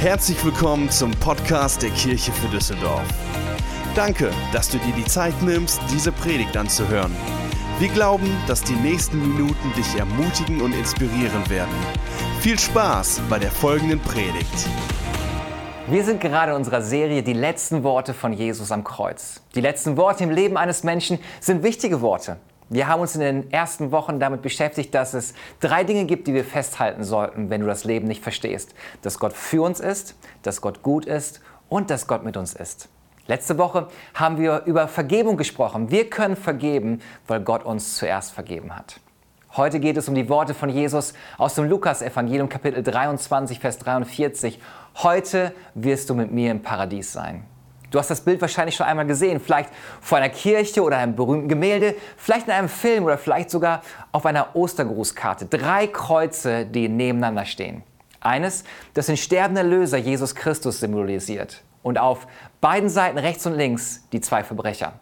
Herzlich willkommen zum Podcast der Kirche für Düsseldorf. Danke, dass du dir die Zeit nimmst, diese Predigt anzuhören. Wir glauben, dass die nächsten Minuten dich ermutigen und inspirieren werden. Viel Spaß bei der folgenden Predigt. Wir sind gerade in unserer Serie Die letzten Worte von Jesus am Kreuz. Die letzten Worte im Leben eines Menschen sind wichtige Worte. Wir haben uns in den ersten Wochen damit beschäftigt, dass es drei Dinge gibt, die wir festhalten sollten, wenn du das Leben nicht verstehst. Dass Gott für uns ist, dass Gott gut ist und dass Gott mit uns ist. Letzte Woche haben wir über Vergebung gesprochen. Wir können vergeben, weil Gott uns zuerst vergeben hat. Heute geht es um die Worte von Jesus aus dem Lukas-Evangelium, Kapitel 23, Vers 43. Heute wirst du mit mir im Paradies sein. Du hast das Bild wahrscheinlich schon einmal gesehen, vielleicht vor einer Kirche oder einem berühmten Gemälde, vielleicht in einem Film oder vielleicht sogar auf einer Ostergrußkarte. Drei Kreuze, die nebeneinander stehen. Eines, das den sterbenden Erlöser Jesus Christus symbolisiert. Und auf beiden Seiten rechts und links die zwei Verbrecher.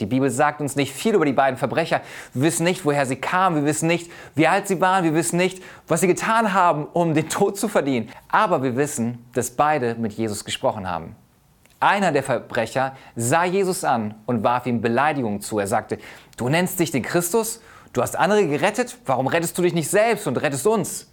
Die Bibel sagt uns nicht viel über die beiden Verbrecher. Wir wissen nicht, woher sie kamen. Wir wissen nicht, wie alt sie waren. Wir wissen nicht, was sie getan haben, um den Tod zu verdienen. Aber wir wissen, dass beide mit Jesus gesprochen haben. Einer der Verbrecher sah Jesus an und warf ihm Beleidigungen zu. Er sagte, du nennst dich den Christus? Du hast andere gerettet? Warum rettest du dich nicht selbst und rettest uns?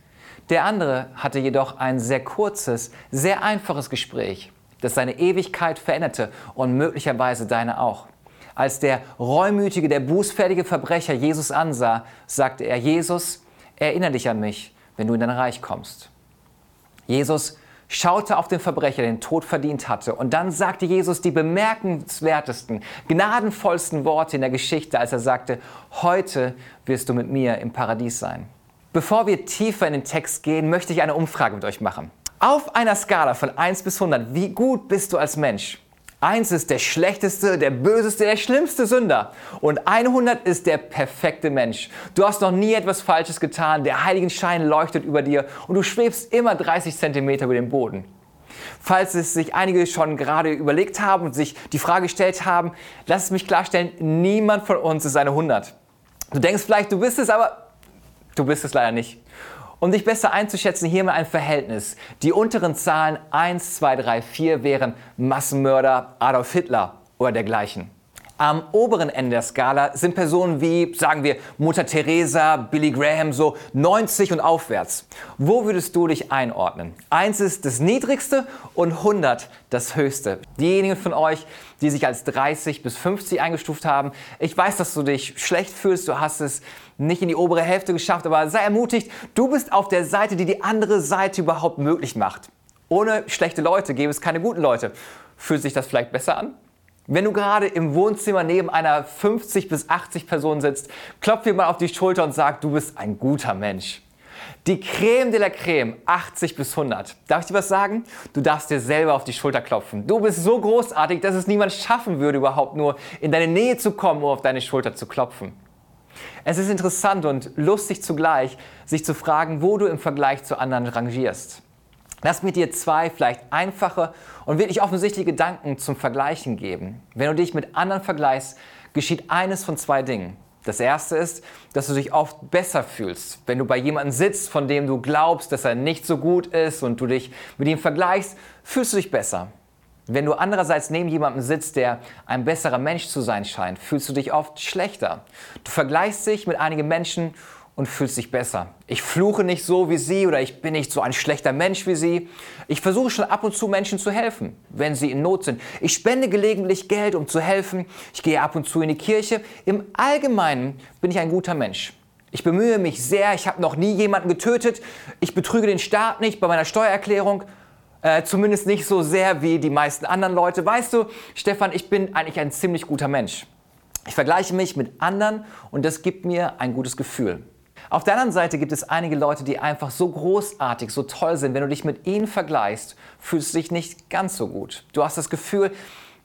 Der andere hatte jedoch ein sehr kurzes, sehr einfaches Gespräch, das seine Ewigkeit veränderte und möglicherweise deine auch. Als der reumütige, der bußfertige Verbrecher Jesus ansah, sagte er, Jesus, erinnere dich an mich, wenn du in dein Reich kommst. Jesus schaute auf den Verbrecher, den Tod verdient hatte. Und dann sagte Jesus die bemerkenswertesten, gnadenvollsten Worte in der Geschichte, als er sagte, heute wirst du mit mir im Paradies sein. Bevor wir tiefer in den Text gehen, möchte ich eine Umfrage mit euch machen. Auf einer Skala von 1 bis 100, wie gut bist du als Mensch? Eins ist der schlechteste, der böseste, der schlimmste Sünder. Und 100 ist der perfekte Mensch. Du hast noch nie etwas Falsches getan, der Heiligenschein leuchtet über dir und du schwebst immer 30 Zentimeter über dem Boden. Falls es sich einige schon gerade überlegt haben und sich die Frage gestellt haben, lass es mich klarstellen, niemand von uns ist eine 100. Du denkst vielleicht, du bist es, aber du bist es leider nicht. Um dich besser einzuschätzen, hier mal ein Verhältnis. Die unteren Zahlen 1, 2, 3, 4 wären Massenmörder Adolf Hitler oder dergleichen. Am oberen Ende der Skala sind Personen wie, sagen wir, Mutter Teresa, Billy Graham, so 90 und aufwärts. Wo würdest du dich einordnen? Eins ist das niedrigste und 100 das höchste. Diejenigen von euch, die sich als 30 bis 50 eingestuft haben, ich weiß, dass du dich schlecht fühlst, du hast es nicht in die obere Hälfte geschafft, aber sei ermutigt, du bist auf der Seite, die die andere Seite überhaupt möglich macht. Ohne schlechte Leute gäbe es keine guten Leute. Fühlt sich das vielleicht besser an? Wenn du gerade im Wohnzimmer neben einer 50 bis 80 Person sitzt, klopf dir mal auf die Schulter und sag, du bist ein guter Mensch. Die Creme de la Creme, 80 bis 100. Darf ich dir was sagen? Du darfst dir selber auf die Schulter klopfen. Du bist so großartig, dass es niemand schaffen würde, überhaupt nur in deine Nähe zu kommen, um auf deine Schulter zu klopfen. Es ist interessant und lustig zugleich, sich zu fragen, wo du im Vergleich zu anderen rangierst. Lass mir dir zwei vielleicht einfache und wirklich offensichtliche Gedanken zum Vergleichen geben. Wenn du dich mit anderen vergleichst, geschieht eines von zwei Dingen. Das erste ist, dass du dich oft besser fühlst. Wenn du bei jemandem sitzt, von dem du glaubst, dass er nicht so gut ist und du dich mit ihm vergleichst, fühlst du dich besser. Wenn du andererseits neben jemandem sitzt, der ein besserer Mensch zu sein scheint, fühlst du dich oft schlechter. Du vergleichst dich mit einigen Menschen und fühlst dich besser. Ich fluche nicht so wie sie oder ich bin nicht so ein schlechter Mensch wie sie. Ich versuche schon ab und zu Menschen zu helfen, wenn sie in Not sind. Ich spende gelegentlich Geld, um zu helfen. Ich gehe ab und zu in die Kirche. Im Allgemeinen bin ich ein guter Mensch. Ich bemühe mich sehr. Ich habe noch nie jemanden getötet. Ich betrüge den Staat nicht bei meiner Steuererklärung. Äh, zumindest nicht so sehr wie die meisten anderen Leute. Weißt du, Stefan, ich bin eigentlich ein ziemlich guter Mensch. Ich vergleiche mich mit anderen und das gibt mir ein gutes Gefühl. Auf der anderen Seite gibt es einige Leute, die einfach so großartig, so toll sind. Wenn du dich mit ihnen vergleichst, fühlst du dich nicht ganz so gut. Du hast das Gefühl,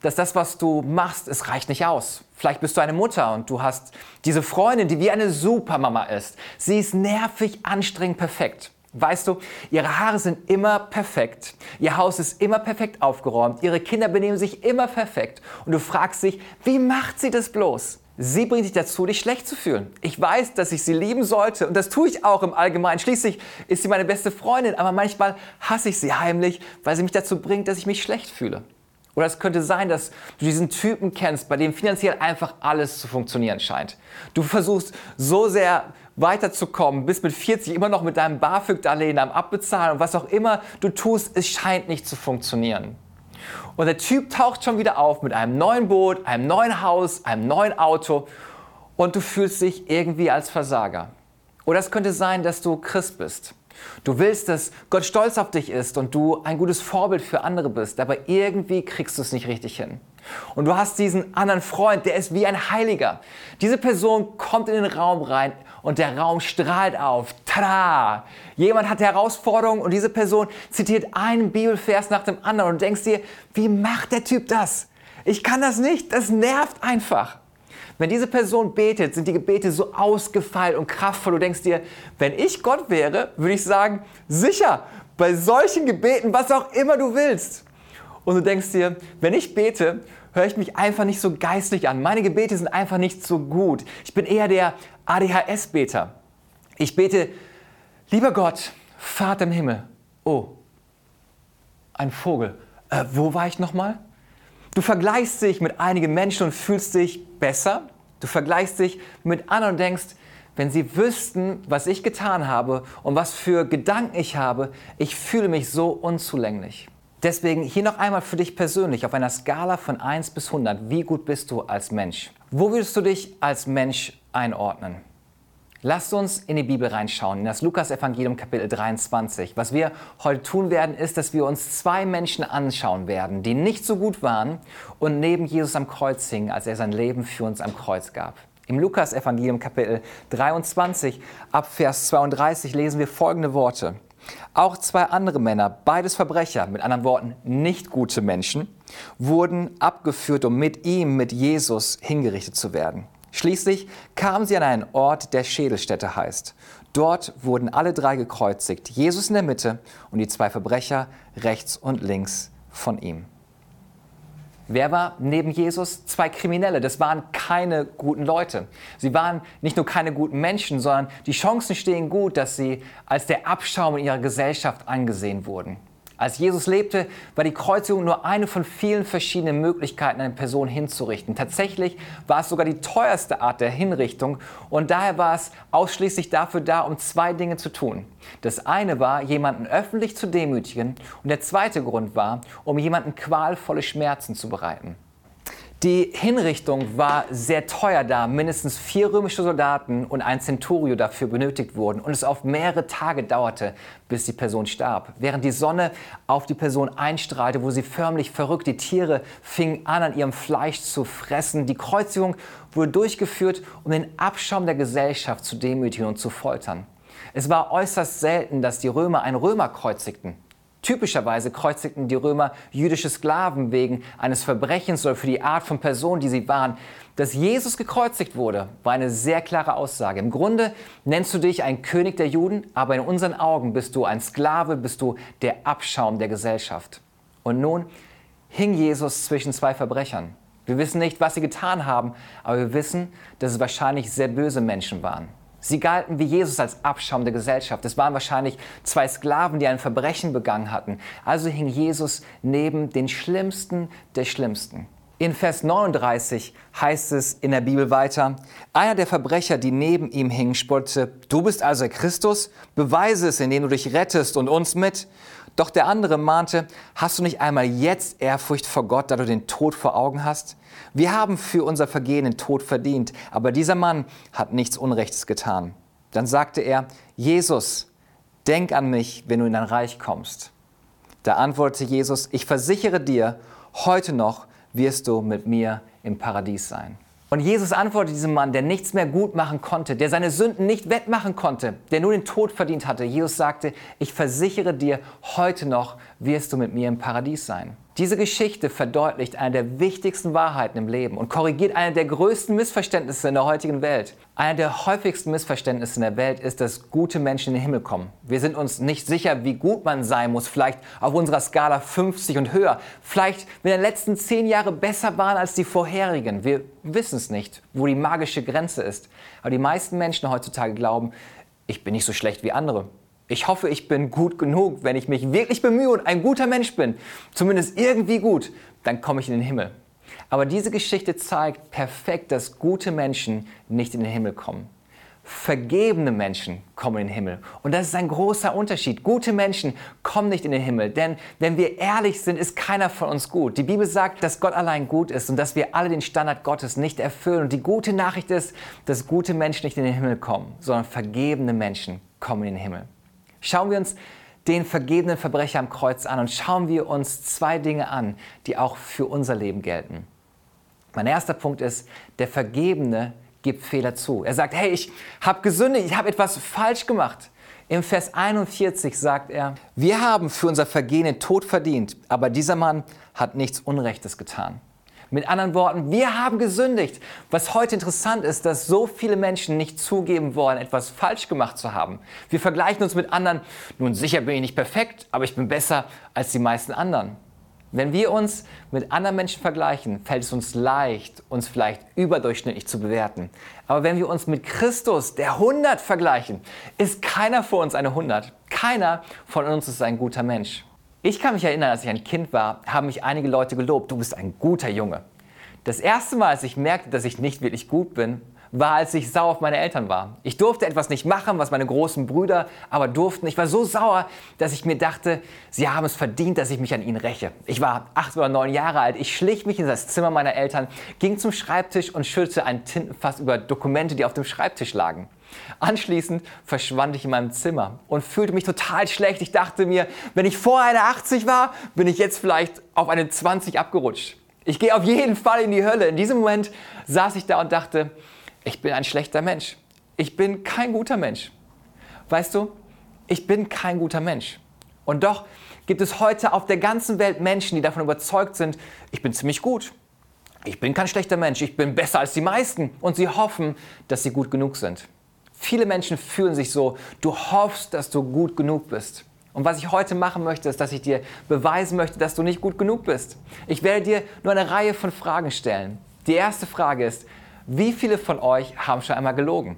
dass das, was du machst, es reicht nicht aus. Vielleicht bist du eine Mutter und du hast diese Freundin, die wie eine Supermama ist. Sie ist nervig, anstrengend, perfekt. Weißt du, ihre Haare sind immer perfekt, ihr Haus ist immer perfekt aufgeräumt, ihre Kinder benehmen sich immer perfekt und du fragst dich, wie macht sie das bloß? sie bringt dich dazu, dich schlecht zu fühlen. Ich weiß, dass ich sie lieben sollte und das tue ich auch im Allgemeinen. Schließlich ist sie meine beste Freundin, aber manchmal hasse ich sie heimlich, weil sie mich dazu bringt, dass ich mich schlecht fühle. Oder es könnte sein, dass du diesen Typen kennst, bei dem finanziell einfach alles zu funktionieren scheint. Du versuchst so sehr weiterzukommen, bist mit 40 immer noch mit deinem BAföG-Darlehen am Abbezahlen und was auch immer du tust, es scheint nicht zu funktionieren. Und der Typ taucht schon wieder auf mit einem neuen Boot, einem neuen Haus, einem neuen Auto und du fühlst dich irgendwie als Versager. Oder es könnte sein, dass du Christ bist Du willst, dass Gott stolz auf dich ist und du ein gutes Vorbild für andere bist, aber irgendwie kriegst du es nicht richtig hin. Und du hast diesen anderen Freund, der ist wie ein Heiliger. Diese Person kommt in den Raum rein und der Raum strahlt auf. Tada! Jemand hat Herausforderungen und diese Person zitiert einen Bibelvers nach dem anderen und du denkst dir, wie macht der Typ das? Ich kann das nicht, das nervt einfach. Wenn diese Person betet, sind die Gebete so ausgefeilt und kraftvoll. Du denkst dir, wenn ich Gott wäre, würde ich sagen, sicher, bei solchen Gebeten, was auch immer du willst. Und du denkst dir, wenn ich bete, höre ich mich einfach nicht so geistlich an. Meine Gebete sind einfach nicht so gut. Ich bin eher der ADHS-Beter. Ich bete, lieber Gott, Vater im Himmel. Oh, ein Vogel. Äh, wo war ich nochmal? Du vergleichst dich mit einigen Menschen und fühlst dich besser. Du vergleichst dich mit anderen und denkst, wenn sie wüssten, was ich getan habe und was für Gedanken ich habe, ich fühle mich so unzulänglich. Deswegen hier noch einmal für dich persönlich auf einer Skala von 1 bis 100, wie gut bist du als Mensch? Wo würdest du dich als Mensch einordnen? Lasst uns in die Bibel reinschauen, in das Lukas-Evangelium Kapitel 23. Was wir heute tun werden, ist, dass wir uns zwei Menschen anschauen werden, die nicht so gut waren und neben Jesus am Kreuz hingen, als er sein Leben für uns am Kreuz gab. Im Lukas-Evangelium Kapitel 23 ab Vers 32 lesen wir folgende Worte. Auch zwei andere Männer, beides Verbrecher, mit anderen Worten nicht gute Menschen, wurden abgeführt, um mit ihm, mit Jesus, hingerichtet zu werden. Schließlich kamen sie an einen Ort, der Schädelstätte heißt. Dort wurden alle drei gekreuzigt, Jesus in der Mitte und die zwei Verbrecher rechts und links von ihm. Wer war neben Jesus? Zwei Kriminelle. Das waren keine guten Leute. Sie waren nicht nur keine guten Menschen, sondern die Chancen stehen gut, dass sie als der Abschaum in ihrer Gesellschaft angesehen wurden. Als Jesus lebte, war die Kreuzigung nur eine von vielen verschiedenen Möglichkeiten, eine Person hinzurichten. Tatsächlich war es sogar die teuerste Art der Hinrichtung und daher war es ausschließlich dafür da, um zwei Dinge zu tun. Das eine war, jemanden öffentlich zu demütigen und der zweite Grund war, um jemanden qualvolle Schmerzen zu bereiten. Die Hinrichtung war sehr teuer, da mindestens vier römische Soldaten und ein Centurio dafür benötigt wurden und es auf mehrere Tage dauerte, bis die Person starb. Während die Sonne auf die Person einstrahlte, wo sie förmlich verrückt, die Tiere fingen an, an ihrem Fleisch zu fressen. Die Kreuzigung wurde durchgeführt, um den Abschaum der Gesellschaft zu demütigen und zu foltern. Es war äußerst selten, dass die Römer einen Römer kreuzigten. Typischerweise kreuzigten die Römer jüdische Sklaven wegen eines Verbrechens oder für die Art von Person, die sie waren. Dass Jesus gekreuzigt wurde, war eine sehr klare Aussage. Im Grunde nennst du dich ein König der Juden, aber in unseren Augen bist du ein Sklave, bist du der Abschaum der Gesellschaft. Und nun hing Jesus zwischen zwei Verbrechern. Wir wissen nicht, was sie getan haben, aber wir wissen, dass es wahrscheinlich sehr böse Menschen waren. Sie galten wie Jesus als Abschaum der Gesellschaft. Es waren wahrscheinlich zwei Sklaven, die ein Verbrechen begangen hatten. Also hing Jesus neben den Schlimmsten der Schlimmsten. In Vers 39 heißt es in der Bibel weiter, einer der Verbrecher, die neben ihm hingen, spottete, du bist also Christus, beweise es, indem du dich rettest und uns mit. Doch der andere mahnte, hast du nicht einmal jetzt Ehrfurcht vor Gott, da du den Tod vor Augen hast? Wir haben für unser Vergehen den Tod verdient, aber dieser Mann hat nichts Unrechtes getan. Dann sagte er, Jesus, denk an mich, wenn du in dein Reich kommst. Da antwortete Jesus, ich versichere dir, heute noch wirst du mit mir im Paradies sein. Und Jesus antwortete diesem Mann, der nichts mehr gut machen konnte, der seine Sünden nicht wettmachen konnte, der nur den Tod verdient hatte. Jesus sagte, ich versichere dir, heute noch wirst du mit mir im Paradies sein. Diese Geschichte verdeutlicht eine der wichtigsten Wahrheiten im Leben und korrigiert eine der größten Missverständnisse in der heutigen Welt. Einer der häufigsten Missverständnisse in der Welt ist, dass gute Menschen in den Himmel kommen. Wir sind uns nicht sicher, wie gut man sein muss, vielleicht auf unserer Skala 50 und höher, vielleicht wenn die letzten zehn Jahre besser waren als die vorherigen. Wir wissen es nicht, wo die magische Grenze ist. Aber die meisten Menschen heutzutage glauben, ich bin nicht so schlecht wie andere. Ich hoffe, ich bin gut genug. Wenn ich mich wirklich bemühe und ein guter Mensch bin, zumindest irgendwie gut, dann komme ich in den Himmel. Aber diese Geschichte zeigt perfekt, dass gute Menschen nicht in den Himmel kommen. Vergebene Menschen kommen in den Himmel. Und das ist ein großer Unterschied. Gute Menschen kommen nicht in den Himmel. Denn wenn wir ehrlich sind, ist keiner von uns gut. Die Bibel sagt, dass Gott allein gut ist und dass wir alle den Standard Gottes nicht erfüllen. Und die gute Nachricht ist, dass gute Menschen nicht in den Himmel kommen, sondern vergebene Menschen kommen in den Himmel. Schauen wir uns den vergebenen Verbrecher am Kreuz an und schauen wir uns zwei Dinge an, die auch für unser Leben gelten. Mein erster Punkt ist, der Vergebene gibt Fehler zu. Er sagt, hey, ich habe gesündigt, ich habe etwas falsch gemacht. Im Vers 41 sagt er, wir haben für unser Vergehen den Tod verdient, aber dieser Mann hat nichts Unrechtes getan. Mit anderen Worten, wir haben gesündigt. Was heute interessant ist, dass so viele Menschen nicht zugeben wollen, etwas falsch gemacht zu haben. Wir vergleichen uns mit anderen. Nun, sicher bin ich nicht perfekt, aber ich bin besser als die meisten anderen. Wenn wir uns mit anderen Menschen vergleichen, fällt es uns leicht, uns vielleicht überdurchschnittlich zu bewerten. Aber wenn wir uns mit Christus, der 100, vergleichen, ist keiner von uns eine 100. Keiner von uns ist ein guter Mensch. Ich kann mich erinnern, als ich ein Kind war, haben mich einige Leute gelobt, du bist ein guter Junge. Das erste Mal, als ich merkte, dass ich nicht wirklich gut bin, war, als ich sauer auf meine Eltern war. Ich durfte etwas nicht machen, was meine großen Brüder aber durften. Ich war so sauer, dass ich mir dachte, sie haben es verdient, dass ich mich an ihnen räche. Ich war acht oder neun Jahre alt. Ich schlich mich in das Zimmer meiner Eltern, ging zum Schreibtisch und schüttete ein Tintenfass über Dokumente, die auf dem Schreibtisch lagen. Anschließend verschwand ich in meinem Zimmer und fühlte mich total schlecht. Ich dachte mir, wenn ich vorher eine 80 war, bin ich jetzt vielleicht auf eine 20 abgerutscht. Ich gehe auf jeden Fall in die Hölle. In diesem Moment saß ich da und dachte, ich bin ein schlechter Mensch. Ich bin kein guter Mensch. Weißt du, ich bin kein guter Mensch. Und doch gibt es heute auf der ganzen Welt Menschen, die davon überzeugt sind, ich bin ziemlich gut. Ich bin kein schlechter Mensch, ich bin besser als die meisten. Und sie hoffen, dass sie gut genug sind. Viele Menschen fühlen sich so, du hoffst, dass du gut genug bist. Und was ich heute machen möchte, ist, dass ich dir beweisen möchte, dass du nicht gut genug bist. Ich werde dir nur eine Reihe von Fragen stellen. Die erste Frage ist, wie viele von euch haben schon einmal gelogen?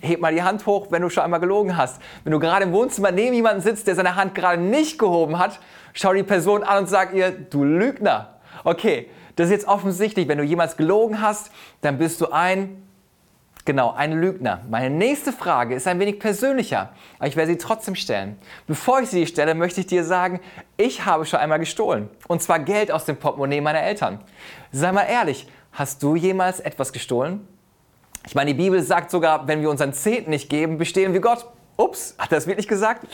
Heb mal die Hand hoch, wenn du schon einmal gelogen hast. Wenn du gerade im Wohnzimmer neben jemandem sitzt, der seine Hand gerade nicht gehoben hat, schau die Person an und sag ihr, du Lügner. Okay, das ist jetzt offensichtlich. Wenn du jemals gelogen hast, dann bist du ein Genau, ein Lügner. Meine nächste Frage ist ein wenig persönlicher, aber ich werde sie trotzdem stellen. Bevor ich sie stelle, möchte ich dir sagen, ich habe schon einmal gestohlen. Und zwar Geld aus dem Portemonnaie meiner Eltern. Sei mal ehrlich, hast du jemals etwas gestohlen? Ich meine, die Bibel sagt sogar, wenn wir unseren Zehnten nicht geben, bestehen wir Gott. Ups, hat er das wirklich gesagt?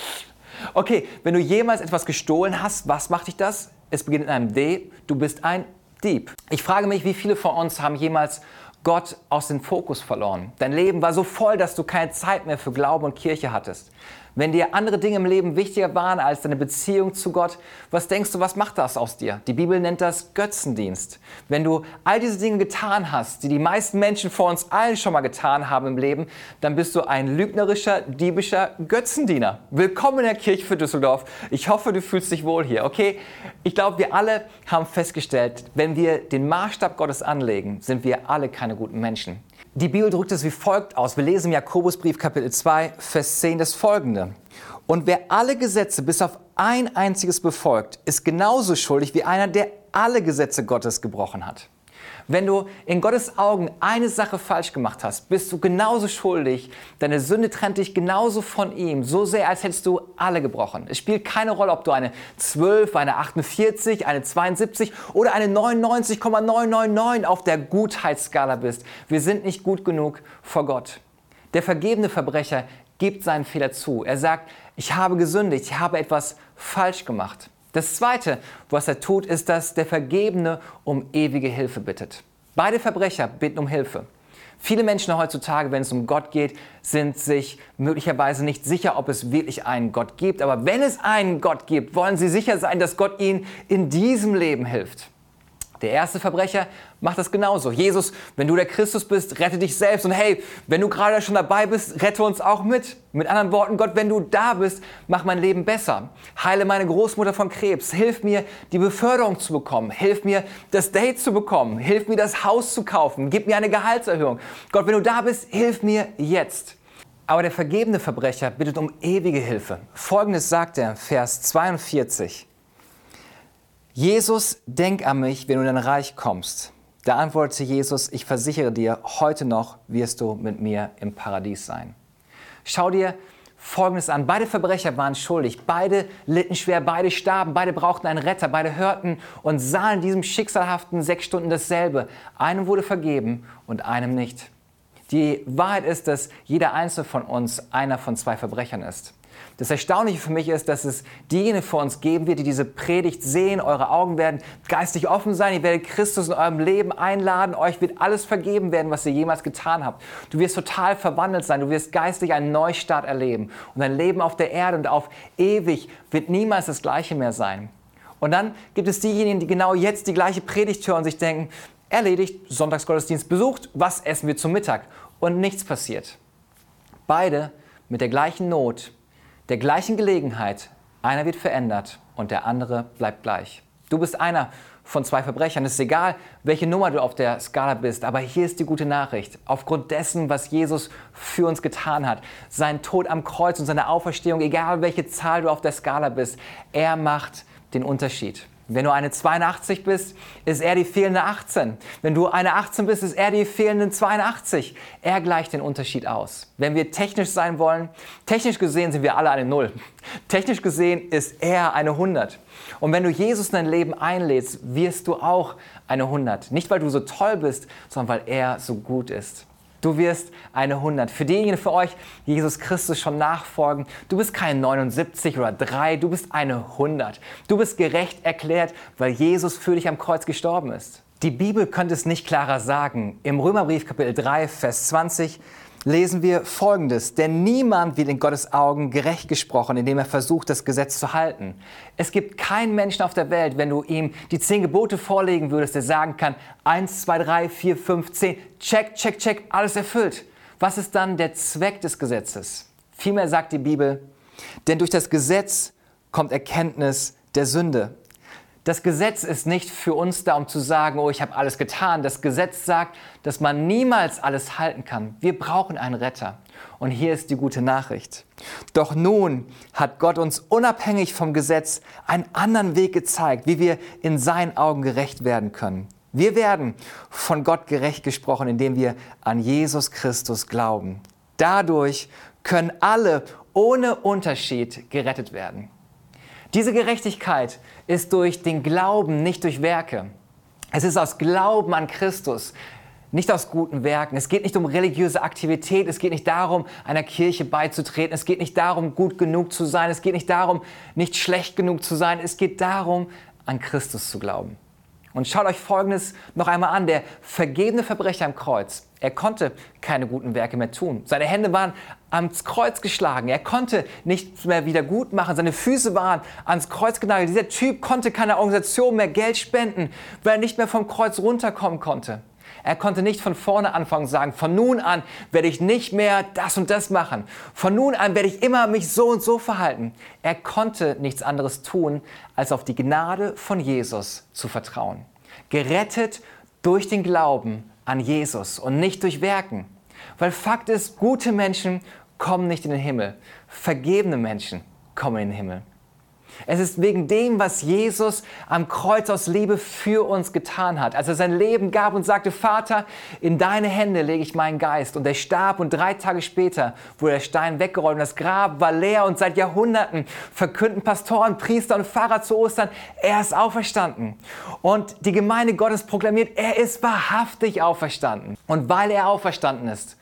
Okay, wenn du jemals etwas gestohlen hast, was macht dich das? Es beginnt in einem D. Du bist ein Dieb. Ich frage mich, wie viele von uns haben jemals Gott aus dem Fokus verloren. Dein Leben war so voll, dass du keine Zeit mehr für Glauben und Kirche hattest. Wenn dir andere Dinge im Leben wichtiger waren als deine Beziehung zu Gott, was denkst du, was macht das aus dir? Die Bibel nennt das Götzendienst. Wenn du all diese Dinge getan hast, die die meisten Menschen vor uns allen schon mal getan haben im Leben, dann bist du ein lügnerischer, diebischer Götzendiener. Willkommen in der Kirche für Düsseldorf. Ich hoffe, du fühlst dich wohl hier, okay? Ich glaube, wir alle haben festgestellt, wenn wir den Maßstab Gottes anlegen, sind wir alle keine guten Menschen. Die Bibel drückt es wie folgt aus. Wir lesen im Jakobusbrief Kapitel 2, Vers 10 das folgende. Und wer alle Gesetze bis auf ein einziges befolgt, ist genauso schuldig wie einer, der alle Gesetze Gottes gebrochen hat. Wenn du in Gottes Augen eine Sache falsch gemacht hast, bist du genauso schuldig. Deine Sünde trennt dich genauso von ihm, so sehr, als hättest du alle gebrochen. Es spielt keine Rolle, ob du eine 12, eine 48, eine 72 oder eine 99,999 auf der Gutheitsskala bist. Wir sind nicht gut genug vor Gott. Der vergebene Verbrecher gibt seinen Fehler zu. Er sagt, ich habe gesündigt, ich habe etwas falsch gemacht. Das Zweite, was er tut, ist, dass der Vergebene um ewige Hilfe bittet. Beide Verbrecher bitten um Hilfe. Viele Menschen heutzutage, wenn es um Gott geht, sind sich möglicherweise nicht sicher, ob es wirklich einen Gott gibt. Aber wenn es einen Gott gibt, wollen sie sicher sein, dass Gott ihnen in diesem Leben hilft. Der erste Verbrecher macht das genauso. Jesus, wenn du der Christus bist, rette dich selbst. Und hey, wenn du gerade schon dabei bist, rette uns auch mit. Mit anderen Worten, Gott, wenn du da bist, mach mein Leben besser. Heile meine Großmutter von Krebs. Hilf mir, die Beförderung zu bekommen. Hilf mir, das Date zu bekommen. Hilf mir, das Haus zu kaufen. Gib mir eine Gehaltserhöhung. Gott, wenn du da bist, hilf mir jetzt. Aber der vergebene Verbrecher bittet um ewige Hilfe. Folgendes sagt er, Vers 42. Jesus, denk an mich, wenn du in dein Reich kommst. Da antwortete Jesus, ich versichere dir, heute noch wirst du mit mir im Paradies sein. Schau dir Folgendes an. Beide Verbrecher waren schuldig. Beide litten schwer, beide starben, beide brauchten einen Retter, beide hörten und sahen in diesem schicksalhaften sechs Stunden dasselbe. Einem wurde vergeben und einem nicht. Die Wahrheit ist, dass jeder einzelne von uns einer von zwei Verbrechern ist. Das Erstaunliche für mich ist, dass es diejenigen vor uns geben wird, die diese Predigt sehen. Eure Augen werden geistig offen sein. Ihr werdet Christus in eurem Leben einladen. Euch wird alles vergeben werden, was ihr jemals getan habt. Du wirst total verwandelt sein. Du wirst geistig einen Neustart erleben. Und dein Leben auf der Erde und auf ewig wird niemals das gleiche mehr sein. Und dann gibt es diejenigen, die genau jetzt die gleiche Predigt hören und sich denken, erledigt, Sonntagsgottesdienst besucht, was essen wir zum Mittag? Und nichts passiert. Beide mit der gleichen Not, der gleichen Gelegenheit, einer wird verändert und der andere bleibt gleich. Du bist einer von zwei Verbrechern. Es ist egal, welche Nummer du auf der Skala bist, aber hier ist die gute Nachricht. Aufgrund dessen, was Jesus für uns getan hat, sein Tod am Kreuz und seine Auferstehung, egal welche Zahl du auf der Skala bist, er macht den Unterschied. Wenn du eine 82 bist, ist er die fehlende 18. Wenn du eine 18 bist, ist er die fehlende 82. Er gleicht den Unterschied aus. Wenn wir technisch sein wollen, technisch gesehen sind wir alle eine 0. Technisch gesehen ist er eine 100. Und wenn du Jesus in dein Leben einlädst, wirst du auch eine 100. Nicht, weil du so toll bist, sondern weil er so gut ist. Du wirst eine 100. Für diejenigen für euch, die Jesus Christus schon nachfolgen, du bist kein 79 oder 3, du bist eine 100. Du bist gerecht erklärt, weil Jesus für dich am Kreuz gestorben ist. Die Bibel könnte es nicht klarer sagen. Im Römerbrief Kapitel 3, Vers 20 lesen wir Folgendes. Denn niemand wird in Gottes Augen gerecht gesprochen, indem er versucht, das Gesetz zu halten. Es gibt keinen Menschen auf der Welt, wenn du ihm die zehn Gebote vorlegen würdest, der sagen kann, eins, zwei, drei, vier, fünf, zehn, check, check, check, alles erfüllt. Was ist dann der Zweck des Gesetzes? Vielmehr sagt die Bibel, denn durch das Gesetz kommt Erkenntnis der Sünde. Das Gesetz ist nicht für uns da, um zu sagen, oh, ich habe alles getan. Das Gesetz sagt, dass man niemals alles halten kann. Wir brauchen einen Retter. Und hier ist die gute Nachricht. Doch nun hat Gott uns unabhängig vom Gesetz einen anderen Weg gezeigt, wie wir in seinen Augen gerecht werden können. Wir werden von Gott gerecht gesprochen, indem wir an Jesus Christus glauben. Dadurch können alle ohne Unterschied gerettet werden. Diese Gerechtigkeit ist durch den Glauben, nicht durch Werke. Es ist aus Glauben an Christus, nicht aus guten Werken. Es geht nicht um religiöse Aktivität, es geht nicht darum, einer Kirche beizutreten, es geht nicht darum, gut genug zu sein, es geht nicht darum, nicht schlecht genug zu sein, es geht darum, an Christus zu glauben. Und schaut euch Folgendes noch einmal an. Der vergebene Verbrecher am Kreuz, er konnte keine guten Werke mehr tun. Seine Hände waren ans Kreuz geschlagen. Er konnte nichts mehr wieder gut machen. Seine Füße waren ans Kreuz genagelt. Dieser Typ konnte keiner Organisation mehr Geld spenden, weil er nicht mehr vom Kreuz runterkommen konnte. Er konnte nicht von vorne anfangen und sagen, von nun an werde ich nicht mehr das und das machen. Von nun an werde ich immer mich so und so verhalten. Er konnte nichts anderes tun, als auf die Gnade von Jesus zu vertrauen. Gerettet durch den Glauben an Jesus und nicht durch Werken. Weil Fakt ist, gute Menschen kommen nicht in den Himmel. Vergebene Menschen kommen in den Himmel. Es ist wegen dem, was Jesus am Kreuz aus Liebe für uns getan hat. Als er sein Leben gab und sagte, Vater, in deine Hände lege ich meinen Geist. Und er starb und drei Tage später wurde der Stein weggerollt und das Grab war leer und seit Jahrhunderten verkünden Pastoren, Priester und Pfarrer zu Ostern, er ist auferstanden. Und die Gemeinde Gottes proklamiert, er ist wahrhaftig auferstanden. Und weil er auferstanden ist,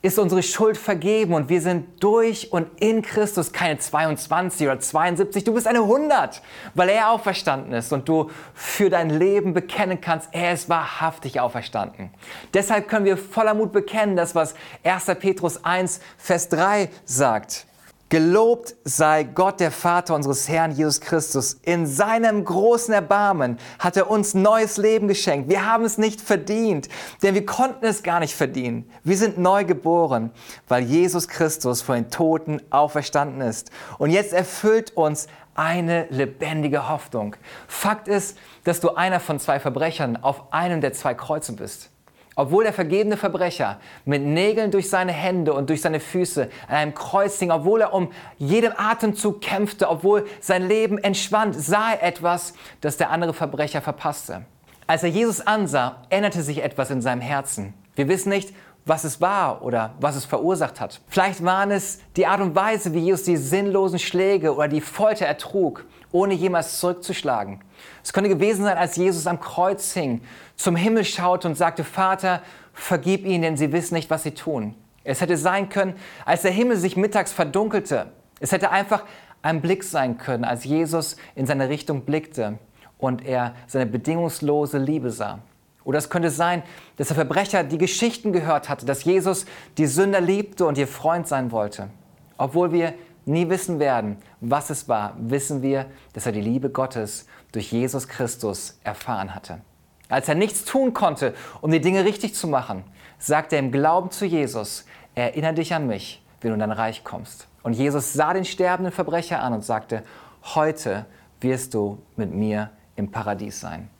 ist unsere Schuld vergeben und wir sind durch und in Christus keine 22 oder 72, du bist eine 100, weil er auferstanden ist und du für dein Leben bekennen kannst, er ist wahrhaftig auferstanden. Deshalb können wir voller Mut bekennen, das was 1. Petrus 1, Vers 3 sagt. Gelobt sei Gott, der Vater unseres Herrn Jesus Christus. In seinem großen Erbarmen hat er uns neues Leben geschenkt. Wir haben es nicht verdient, denn wir konnten es gar nicht verdienen. Wir sind neu geboren, weil Jesus Christus vor den Toten auferstanden ist. Und jetzt erfüllt uns eine lebendige Hoffnung. Fakt ist, dass du einer von zwei Verbrechern auf einem der zwei Kreuze bist. Obwohl der vergebene Verbrecher mit Nägeln durch seine Hände und durch seine Füße an einem Kreuz hing, obwohl er um jedem Atemzug kämpfte, obwohl sein Leben entschwand, sah er etwas, das der andere Verbrecher verpasste. Als er Jesus ansah, änderte sich etwas in seinem Herzen. Wir wissen nicht, was es war oder was es verursacht hat. Vielleicht waren es die Art und Weise, wie Jesus die sinnlosen Schläge oder die Folter ertrug, ohne jemals zurückzuschlagen. Es könnte gewesen sein, als Jesus am Kreuz hing, zum Himmel schaute und sagte, Vater, vergib ihnen, denn sie wissen nicht, was sie tun. Es hätte sein können, als der Himmel sich mittags verdunkelte. Es hätte einfach ein Blick sein können, als Jesus in seine Richtung blickte und er seine bedingungslose Liebe sah. Oder es könnte sein, dass der Verbrecher die Geschichten gehört hatte, dass Jesus die Sünder liebte und ihr Freund sein wollte. Obwohl wir nie wissen werden, was es war, wissen wir, dass er die Liebe Gottes durch Jesus Christus erfahren hatte. Als er nichts tun konnte, um die Dinge richtig zu machen, sagte er im Glauben zu Jesus, erinnere dich an mich, wenn du in dein Reich kommst. Und Jesus sah den sterbenden Verbrecher an und sagte, heute wirst du mit mir im Paradies sein.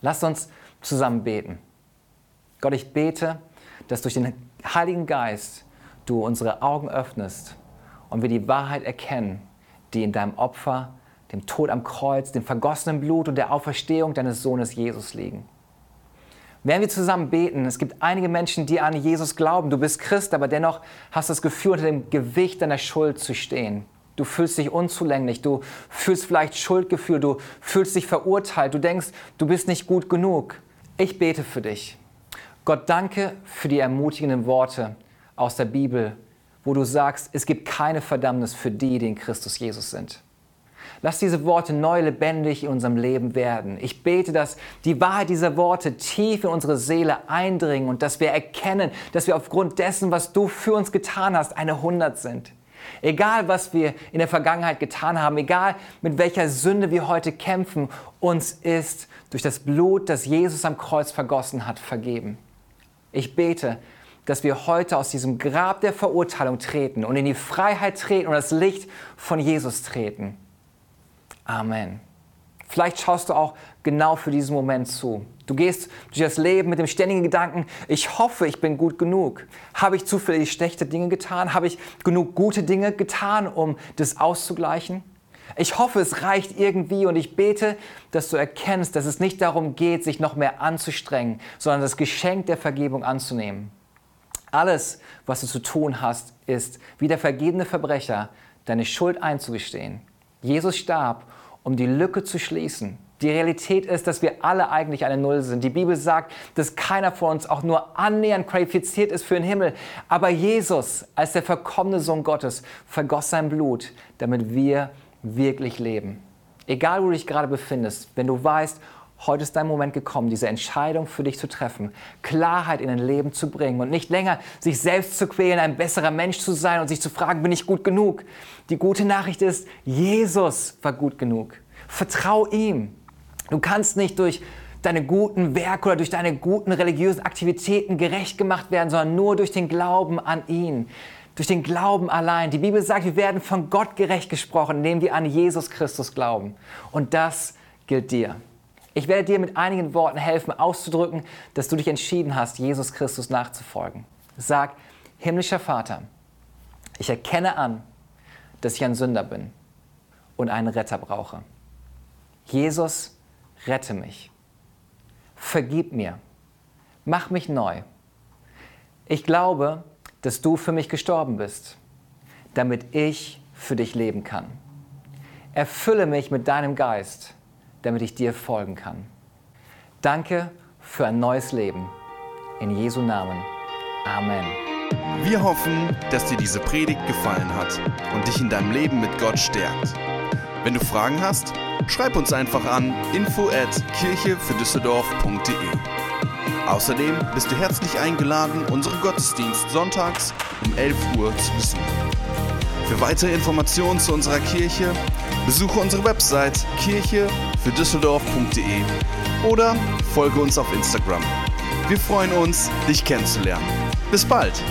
Lasst uns zusammen beten. Gott, ich bete, dass durch den Heiligen Geist du unsere Augen öffnest und wir die Wahrheit erkennen, die in deinem Opfer, dem Tod am Kreuz, dem vergossenen Blut und der Auferstehung deines Sohnes Jesus liegen. Während wir zusammen beten, es gibt einige Menschen, die an Jesus glauben. Du bist Christ, aber dennoch hast du das Gefühl, unter dem Gewicht deiner Schuld zu stehen. Du fühlst dich unzulänglich, du fühlst vielleicht Schuldgefühl, du fühlst dich verurteilt, du denkst, du bist nicht gut genug. Ich bete für dich. Gott, danke für die ermutigenden Worte aus der Bibel, wo du sagst, es gibt keine Verdammnis für die, die in Christus Jesus sind. Lass diese Worte neu lebendig in unserem Leben werden. Ich bete, dass die Wahrheit dieser Worte tief in unsere Seele eindringen und dass wir erkennen, dass wir aufgrund dessen, was du für uns getan hast, eine Hundert sind. Egal, was wir in der Vergangenheit getan haben, egal mit welcher Sünde wir heute kämpfen, uns ist durch das Blut, das Jesus am Kreuz vergossen hat, vergeben. Ich bete, dass wir heute aus diesem Grab der Verurteilung treten und in die Freiheit treten und das Licht von Jesus treten. Amen. Vielleicht schaust du auch genau für diesen Moment zu. Du gehst durch das Leben mit dem ständigen Gedanken, ich hoffe, ich bin gut genug. Habe ich zufällig schlechte Dinge getan? Habe ich genug gute Dinge getan, um das auszugleichen? Ich hoffe, es reicht irgendwie und ich bete, dass du erkennst, dass es nicht darum geht, sich noch mehr anzustrengen, sondern das Geschenk der Vergebung anzunehmen. Alles, was du zu tun hast, ist, wie der vergebene Verbrecher, deine Schuld einzugestehen. Jesus starb, um die Lücke zu schließen die Realität ist, dass wir alle eigentlich eine Null sind. Die Bibel sagt, dass keiner von uns auch nur annähernd qualifiziert ist für den Himmel. Aber Jesus, als der verkommene Sohn Gottes, vergoss sein Blut, damit wir wirklich leben. Egal, wo du dich gerade befindest, wenn du weißt, heute ist dein Moment gekommen, diese Entscheidung für dich zu treffen, Klarheit in dein Leben zu bringen und nicht länger sich selbst zu quälen, ein besserer Mensch zu sein und sich zu fragen, bin ich gut genug? Die gute Nachricht ist, Jesus war gut genug. Vertrau ihm. Du kannst nicht durch deine guten Werke oder durch deine guten religiösen Aktivitäten gerecht gemacht werden, sondern nur durch den Glauben an ihn. Durch den Glauben allein. Die Bibel sagt, wir werden von Gott gerecht gesprochen, indem wir an Jesus Christus glauben. Und das gilt dir. Ich werde dir mit einigen Worten helfen, auszudrücken, dass du dich entschieden hast, Jesus Christus nachzufolgen. Sag, himmlischer Vater, ich erkenne an, dass ich ein Sünder bin und einen Retter brauche. Jesus, rette mich. Vergib mir. Mach mich neu. Ich glaube, dass du für mich gestorben bist, damit ich für dich leben kann. Erfülle mich mit deinem Geist, damit ich dir folgen kann. Danke für ein neues Leben. In Jesu Namen. Amen. Wir hoffen, dass dir diese Predigt gefallen hat und dich in deinem Leben mit Gott stärkt. Wenn du Fragen hast, schreib uns einfach an info at kirchefürdüsseldorf.de. Außerdem bist du herzlich eingeladen, unseren Gottesdienst sonntags um 11 Uhr zu besuchen. Für weitere Informationen zu unserer Kirche besuche unsere Website kirchefürdüsseldorf.de oder folge uns auf Instagram. Wir freuen uns, dich kennenzulernen. Bis bald!